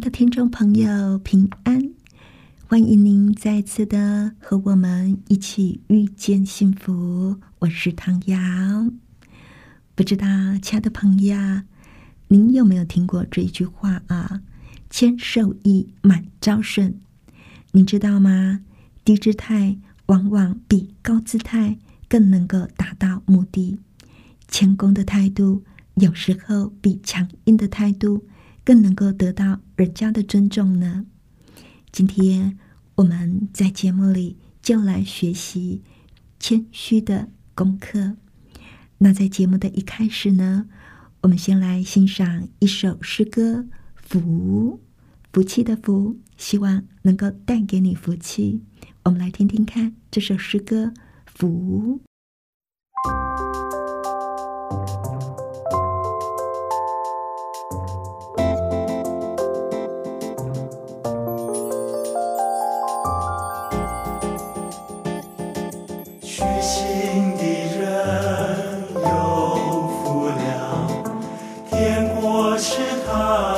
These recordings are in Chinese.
的听众朋友，平安！欢迎您再次的和我们一起遇见幸福。我是唐瑶。不知道，亲爱的朋友，您有没有听过这一句话啊？“谦受益，满招损。”您知道吗？低姿态往往比高姿态更能够达到目的。谦恭的态度，有时候比强硬的态度。更能够得到人家的尊重呢。今天我们在节目里就来学习谦虚的功课。那在节目的一开始呢，我们先来欣赏一首诗歌“福”，福气的福，希望能够带给你福气。我们来听听看这首诗歌“福”。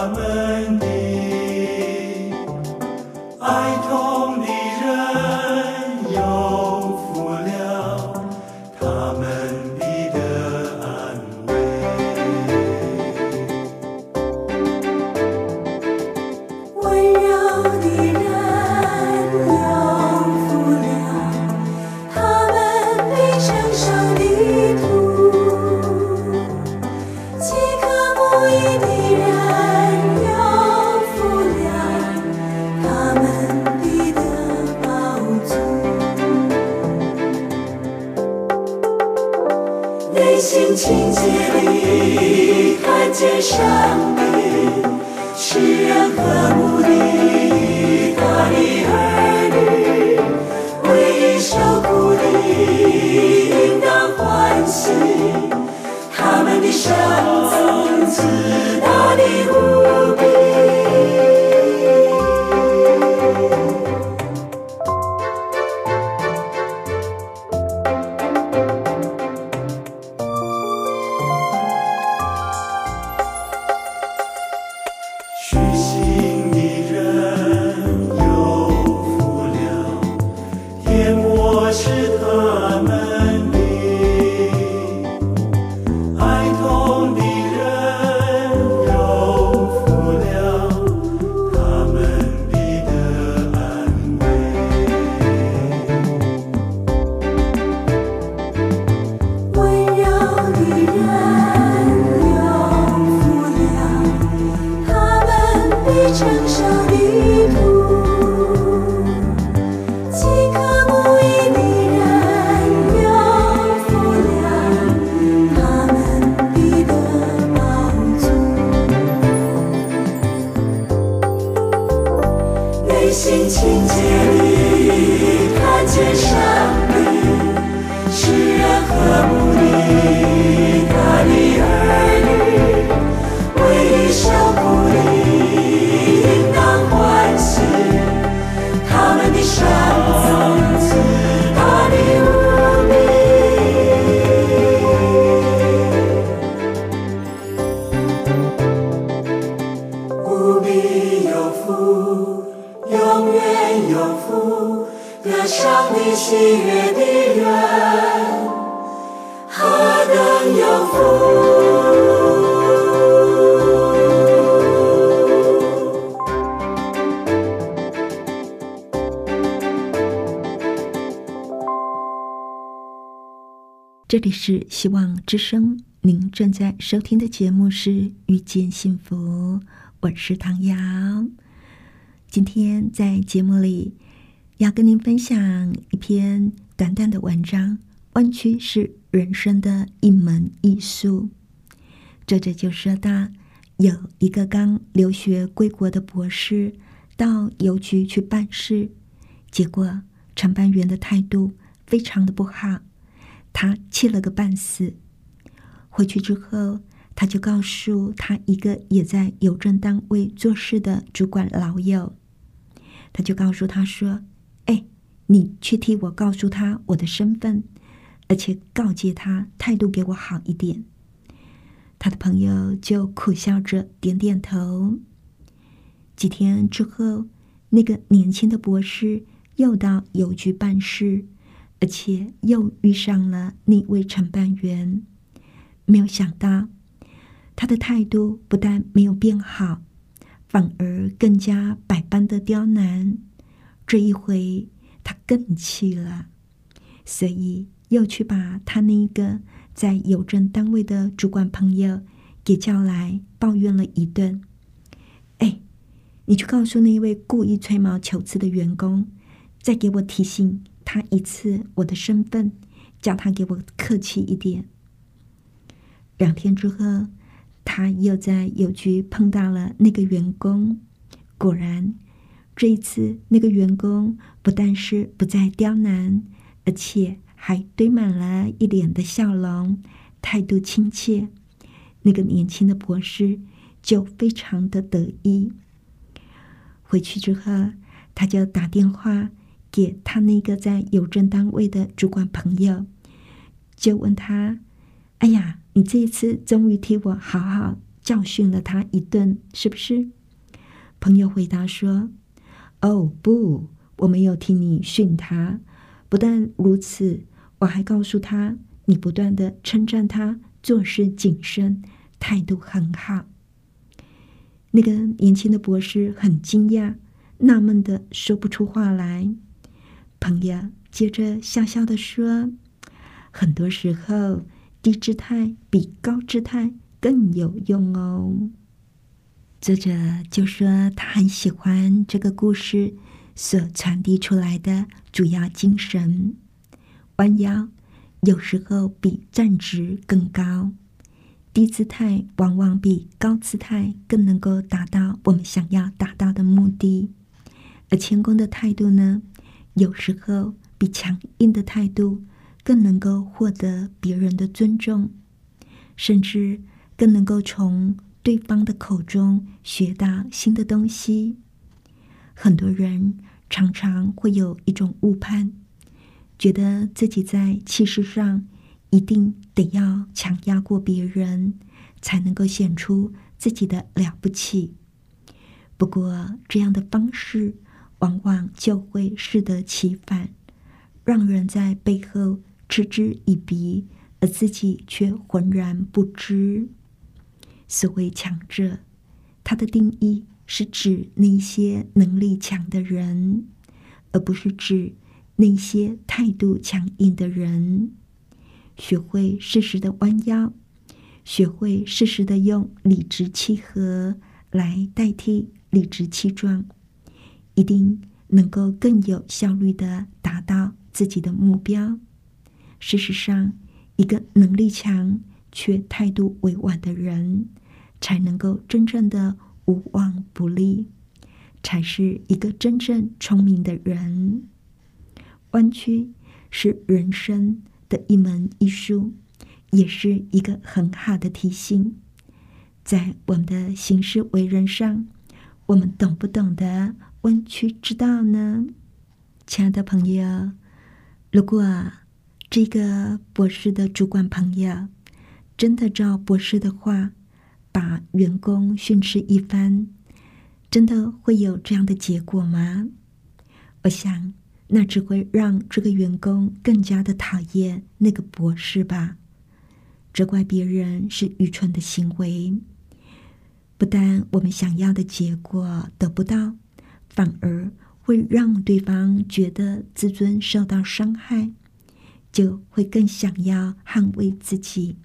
我们。成伤。这里是希望之声，您正在收听的节目是《遇见幸福》，我是唐瑶。今天在节目里要跟您分享一篇短短的文章，《弯曲是人生的一门艺术》。作者就说到：有一个刚留学归国的博士到邮局去办事，结果承办员的态度非常的不好，他气了个半死。回去之后，他就告诉他一个也在邮政单位做事的主管老友，他就告诉他说：“哎，你去替我告诉他我的身份，而且告诫他态度给我好一点。”他的朋友就苦笑着点点头。几天之后，那个年轻的博士又到邮局办事，而且又遇上了那位承办员。没有想到，他的态度不但没有变好，反而更加百般的刁难。这一回，他更气了，所以又去把他那一个。在邮政单位的主管朋友给叫来抱怨了一顿。哎，你去告诉那一位故意吹毛求疵的员工，再给我提醒他一次我的身份，叫他给我客气一点。两天之后，他又在邮局碰到了那个员工，果然，这一次那个员工不但是不再刁难，而且。还堆满了一脸的笑容，态度亲切。那个年轻的博士就非常的得意。回去之后，他就打电话给他那个在邮政单位的主管朋友，就问他：“哎呀，你这一次终于替我好好教训了他一顿，是不是？”朋友回答说：“哦，不，我没有替你训他。不但如此。”我还告诉他，你不断的称赞他做事谨慎，态度很好。那个年轻的博士很惊讶，纳闷的说不出话来。朋友接着笑笑的说：“很多时候，低姿态比高姿态更有用哦。”作者就说他很喜欢这个故事所传递出来的主要精神。弯腰有时候比站直更高，低姿态往往比高姿态更能够达到我们想要达到的目的。而谦恭的态度呢，有时候比强硬的态度更能够获得别人的尊重，甚至更能够从对方的口中学到新的东西。很多人常常会有一种误判。觉得自己在气势上一定得要强压过别人，才能够显出自己的了不起。不过，这样的方式往往就会适得其反，让人在背后嗤之以鼻，而自己却浑然不知。所谓强者，他的定义是指那些能力强的人，而不是指。那些态度强硬的人，学会适时的弯腰，学会适时的用理直气和来代替理直气壮，一定能够更有效率的达到自己的目标。事实上，一个能力强却态度委婉的人，才能够真正的无往不利，才是一个真正聪明的人。弯曲是人生的一门艺术，也是一个很好的提醒。在我们的行事为人上，我们懂不懂得弯曲之道呢？亲爱的朋友，如果这个博士的主管朋友真的照博士的话，把员工训斥一番，真的会有这样的结果吗？我想。那只会让这个员工更加的讨厌那个博士吧。责怪别人是愚蠢的行为，不但我们想要的结果得不到，反而会让对方觉得自尊受到伤害，就会更想要捍卫自己。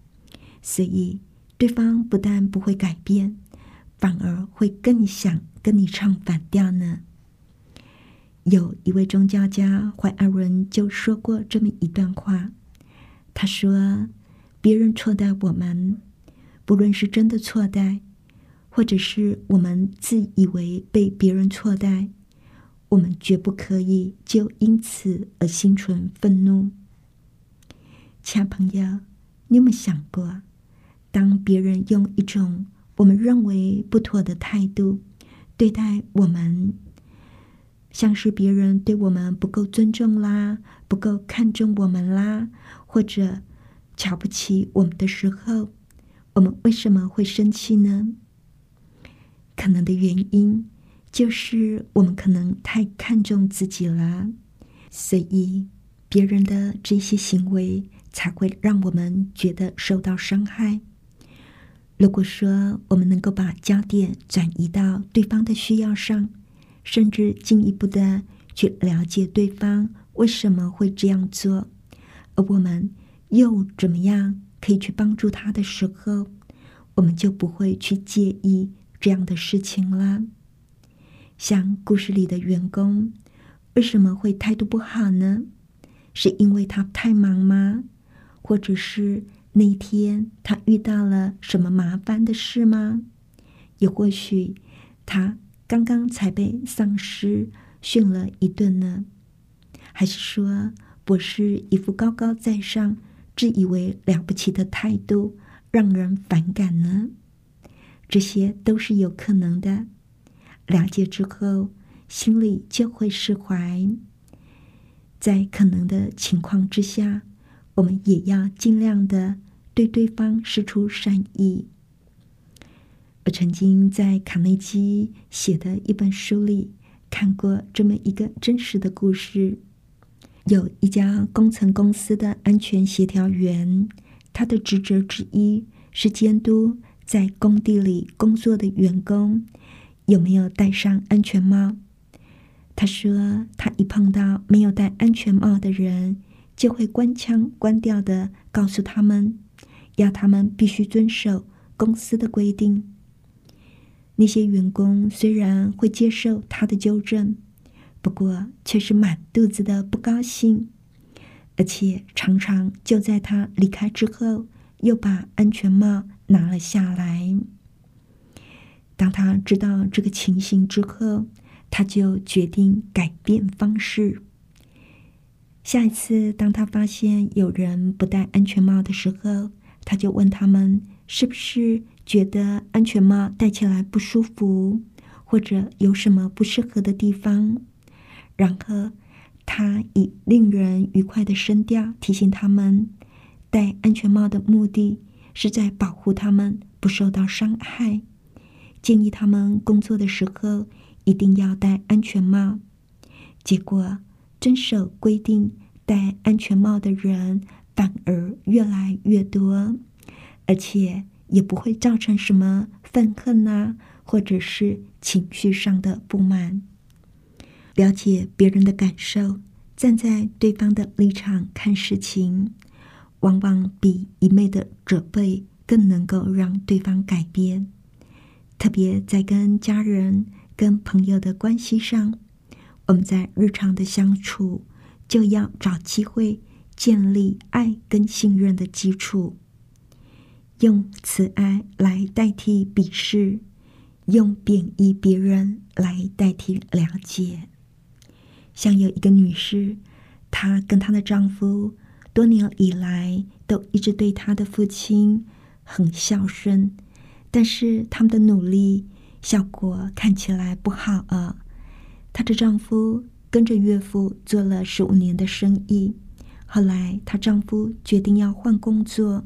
所以，对方不但不会改变，反而会更想跟你唱反调呢。有一位宗教家怀艾伦就说过这么一段话，他说：“别人错待我们，不论是真的错待，或者是我们自以为被别人错待，我们绝不可以就因此而心存愤怒。亲爱朋友，你有没有想过，当别人用一种我们认为不妥的态度对待我们，像是别人对我们不够尊重啦，不够看重我们啦，或者瞧不起我们的时候，我们为什么会生气呢？可能的原因就是我们可能太看重自己了，所以别人的这些行为才会让我们觉得受到伤害。如果说我们能够把焦点转移到对方的需要上，甚至进一步的去了解对方为什么会这样做，而我们又怎么样可以去帮助他的时候，我们就不会去介意这样的事情了。像故事里的员工，为什么会态度不好呢？是因为他太忙吗？或者是那天他遇到了什么麻烦的事吗？也或许他刚刚才被丧尸训了一顿呢？还是说博士一副高高在上、自以为了不起的态度，让人反感呢？这些都是有可能的。了解之后，心里就会释怀。在可能的情况之下，我们也要尽量的对对方施出善意。我曾经在卡内基写的一本书里看过这么一个真实的故事：有一家工程公司的安全协调员，他的职责之一是监督在工地里工作的员工有没有戴上安全帽。他说，他一碰到没有戴安全帽的人，就会关腔关调的告诉他们，要他们必须遵守公司的规定。那些员工虽然会接受他的纠正，不过却是满肚子的不高兴，而且常常就在他离开之后，又把安全帽拿了下来。当他知道这个情形之后，他就决定改变方式。下一次，当他发现有人不戴安全帽的时候，他就问他们：“是不是觉得安全帽戴起来不舒服，或者有什么不适合的地方？”然后，他以令人愉快的声调提醒他们：戴安全帽的目的是在保护他们不受到伤害，建议他们工作的时候。一定要戴安全帽。结果，遵守规定戴安全帽的人反而越来越多，而且也不会造成什么愤恨呐，或者是情绪上的不满。了解别人的感受，站在对方的立场看事情，往往比一昧的责备更能够让对方改变。特别在跟家人。跟朋友的关系上，我们在日常的相处就要找机会建立爱跟信任的基础，用慈爱来代替鄙视，用贬义别人来代替了解。像有一个女士，她跟她的丈夫多年以来都一直对她的父亲很孝顺，但是他们的努力。效果看起来不好啊！她的丈夫跟着岳父做了十五年的生意，后来她丈夫决定要换工作，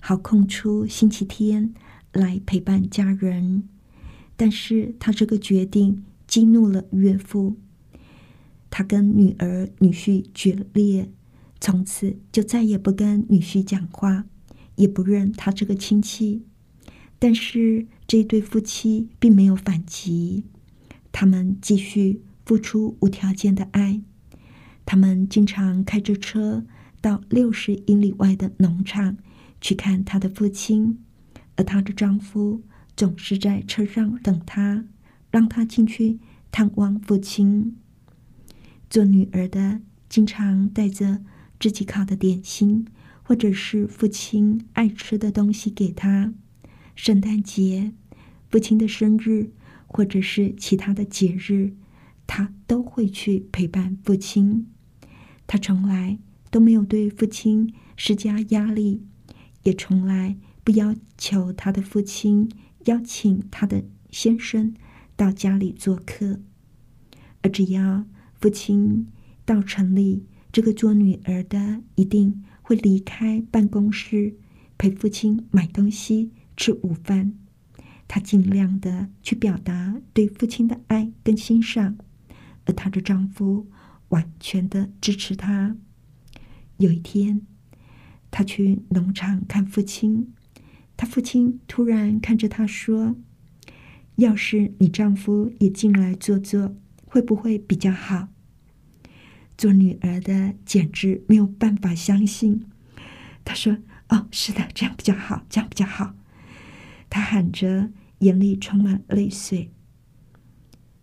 好空出星期天来陪伴家人。但是他这个决定激怒了岳父，他跟女儿女婿决裂，从此就再也不跟女婿讲话，也不认他这个亲戚。但是这对夫妻并没有反击，他们继续付出无条件的爱。他们经常开着车到六十英里外的农场去看他的父亲，而她的丈夫总是在车上等她，让她进去探望父亲。做女儿的经常带着自己烤的点心，或者是父亲爱吃的东西给她。圣诞节，父亲的生日，或者是其他的节日，他都会去陪伴父亲。他从来都没有对父亲施加压力，也从来不要求他的父亲邀请他的先生到家里做客，而只要父亲到城里，这个做女儿的一定会离开办公室，陪父亲买东西、吃午饭。她尽量的去表达对父亲的爱跟欣赏，而她的丈夫完全的支持她。有一天，她去农场看父亲，她父亲突然看着他说：“要是你丈夫也进来坐坐，会不会比较好？”做女儿的简直没有办法相信。他说：“哦，是的，这样比较好，这样比较好。”他喊着。眼里充满泪水。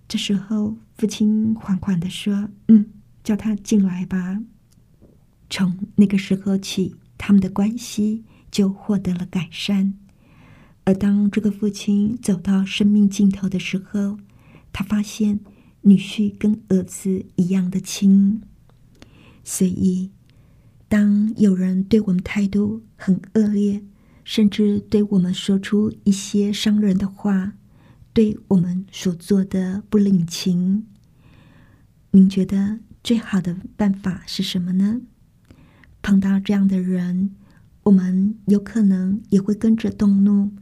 这时候，父亲缓缓的说：“嗯，叫他进来吧。”从那个时候起，他们的关系就获得了改善。而当这个父亲走到生命尽头的时候，他发现女婿跟儿子一样的亲。所以，当有人对我们态度很恶劣，甚至对我们说出一些伤人的话，对我们所做的不领情，您觉得最好的办法是什么呢？碰到这样的人，我们有可能也会跟着动怒，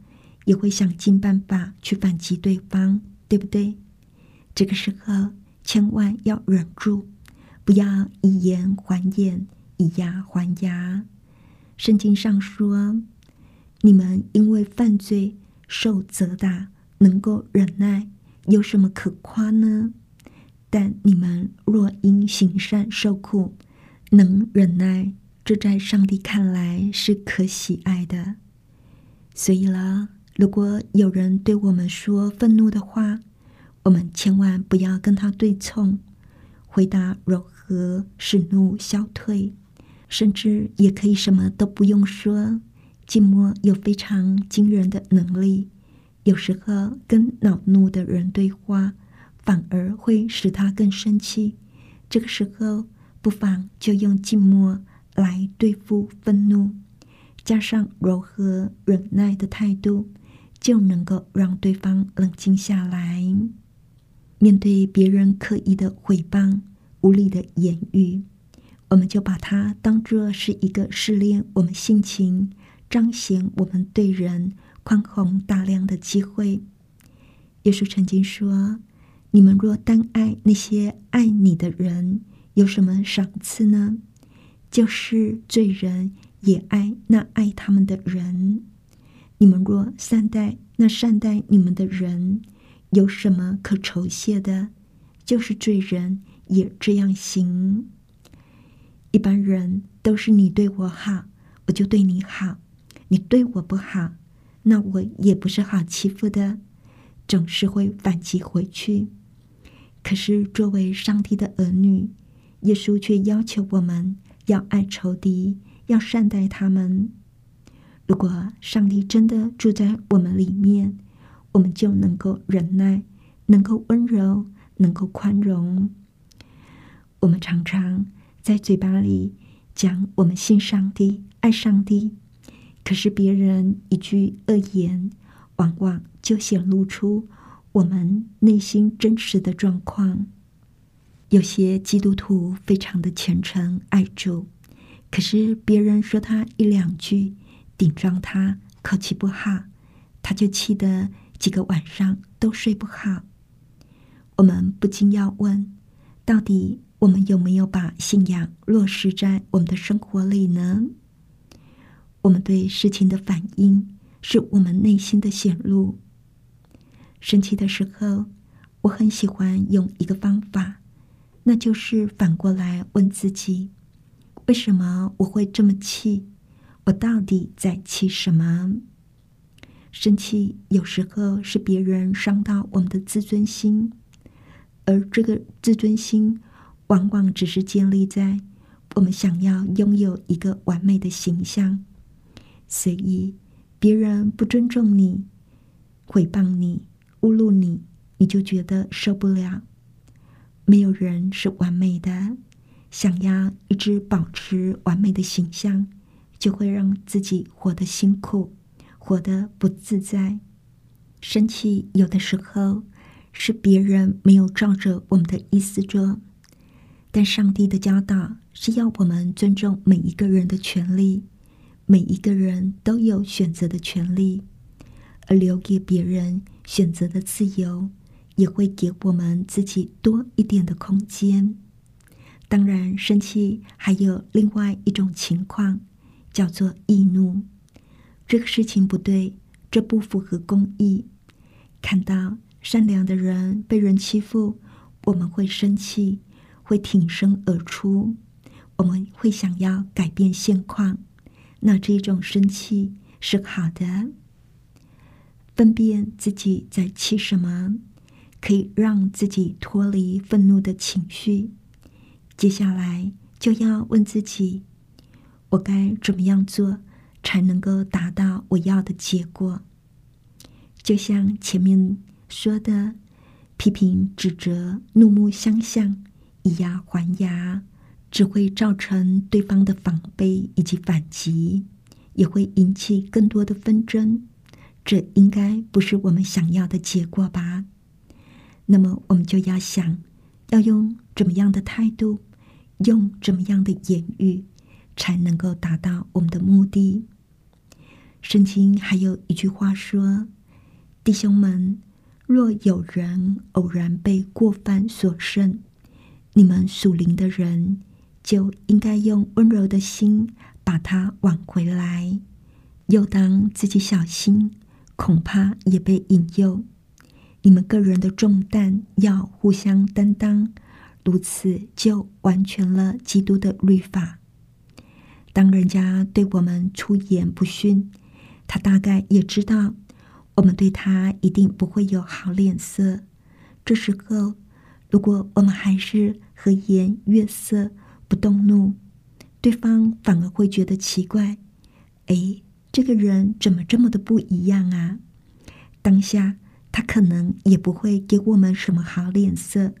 也会想尽办法去反击对方，对不对？这个时候千万要忍住，不要以言还言，以牙还牙。圣经上说。你们因为犯罪受责打，能够忍耐，有什么可夸呢？但你们若因行善受苦，能忍耐，这在上帝看来是可喜爱的。所以了，如果有人对我们说愤怒的话，我们千万不要跟他对冲，回答柔和，使怒消退，甚至也可以什么都不用说。静默有非常惊人的能力，有时候跟恼怒的人对话，反而会使他更生气。这个时候，不妨就用静默来对付愤怒，加上柔和忍耐的态度，就能够让对方冷静下来。面对别人刻意的诽谤、无理的言语，我们就把它当作是一个试炼我们性情。彰显我们对人宽宏大量的机会。耶稣曾经说：“你们若单爱那些爱你的人，有什么赏赐呢？就是罪人也爱那爱他们的人。你们若善待那善待你们的人，有什么可酬谢的？就是罪人也这样行。一般人都是你对我好，我就对你好。”你对我不好，那我也不是好欺负的，总是会反击回去。可是作为上帝的儿女，耶稣却要求我们要爱仇敌，要善待他们。如果上帝真的住在我们里面，我们就能够忍耐，能够温柔，能够宽容。我们常常在嘴巴里讲我们信上帝，爱上帝。可是别人一句恶言，往往就显露出我们内心真实的状况。有些基督徒非常的虔诚爱主，可是别人说他一两句，顶撞他，口气不好，他就气得几个晚上都睡不好。我们不禁要问：到底我们有没有把信仰落实在我们的生活里呢？我们对事情的反应，是我们内心的显露。生气的时候，我很喜欢用一个方法，那就是反过来问自己：为什么我会这么气？我到底在气什么？生气有时候是别人伤到我们的自尊心，而这个自尊心，往往只是建立在我们想要拥有一个完美的形象。所以，别人不尊重你，诽谤你、侮辱你，你就觉得受不了。没有人是完美的，想要一直保持完美的形象，就会让自己活得辛苦，活得不自在。生气有的时候是别人没有照着我们的意思做，但上帝的教导是要我们尊重每一个人的权利，每一个人都有选择的权利，而留给别人选择的自由。也会给我们自己多一点的空间。当然，生气还有另外一种情况，叫做易怒。这个事情不对，这不符合公义。看到善良的人被人欺负，我们会生气，会挺身而出，我们会想要改变现况。那这种生气是好的。分辨自己在气什么。可以让自己脱离愤怒的情绪。接下来就要问自己：我该怎么样做才能够达到我要的结果？就像前面说的，批评、指责、怒目相向、以牙还牙，只会造成对方的防备以及反击，也会引起更多的纷争。这应该不是我们想要的结果吧？那么，我们就要想，要用怎么样的态度，用怎么样的言语，才能够达到我们的目的。圣经还有一句话说：“弟兄们，若有人偶然被过犯所胜，你们属灵的人就应该用温柔的心把他挽回来，又当自己小心，恐怕也被引诱。”你们个人的重担要互相担当，如此就完全了基督的律法。当人家对我们出言不逊，他大概也知道我们对他一定不会有好脸色。这时候，如果我们还是和颜悦色，不动怒，对方反而会觉得奇怪：哎，这个人怎么这么的不一样啊？当下。他可能也不会给我们什么好脸色，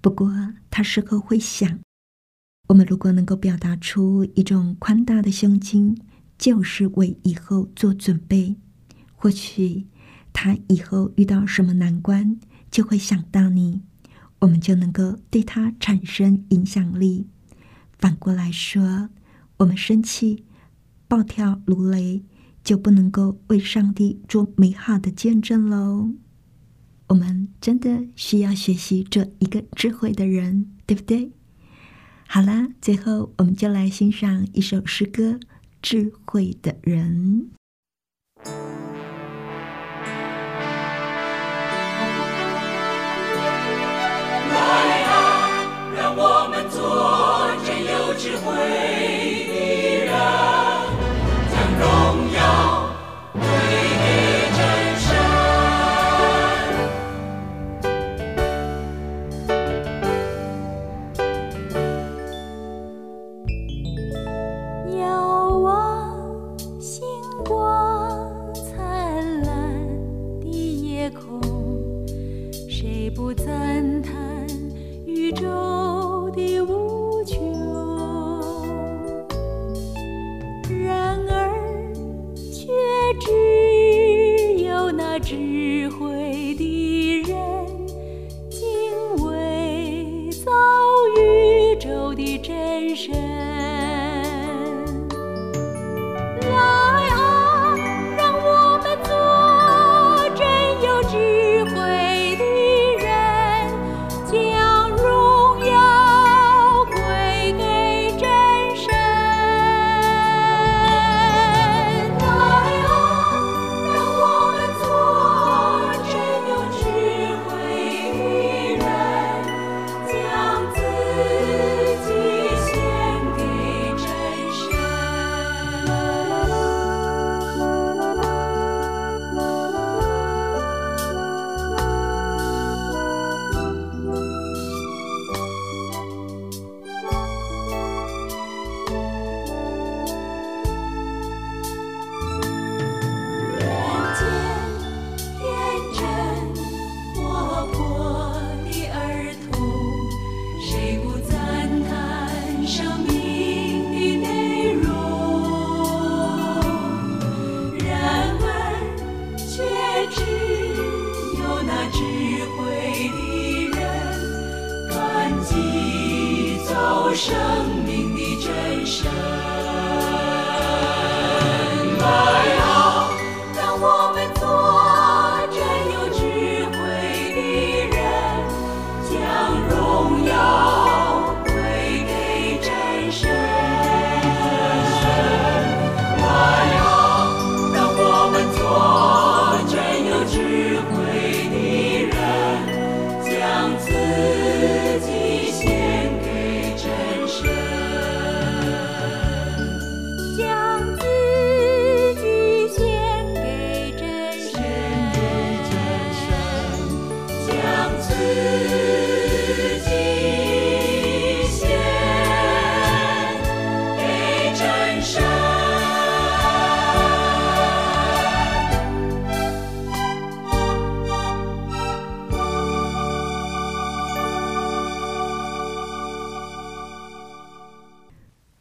不过他事后会想：我们如果能够表达出一种宽大的胸襟，就是为以后做准备。或许他以后遇到什么难关，就会想到你，我们就能够对他产生影响力。反过来说，我们生气、暴跳如雷，就不能够为上帝做美好的见证喽。我们真的需要学习做一个智慧的人，对不对？好啦，最后我们就来欣赏一首诗歌《智慧的人》。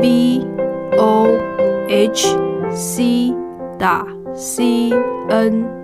b o h c 打 c n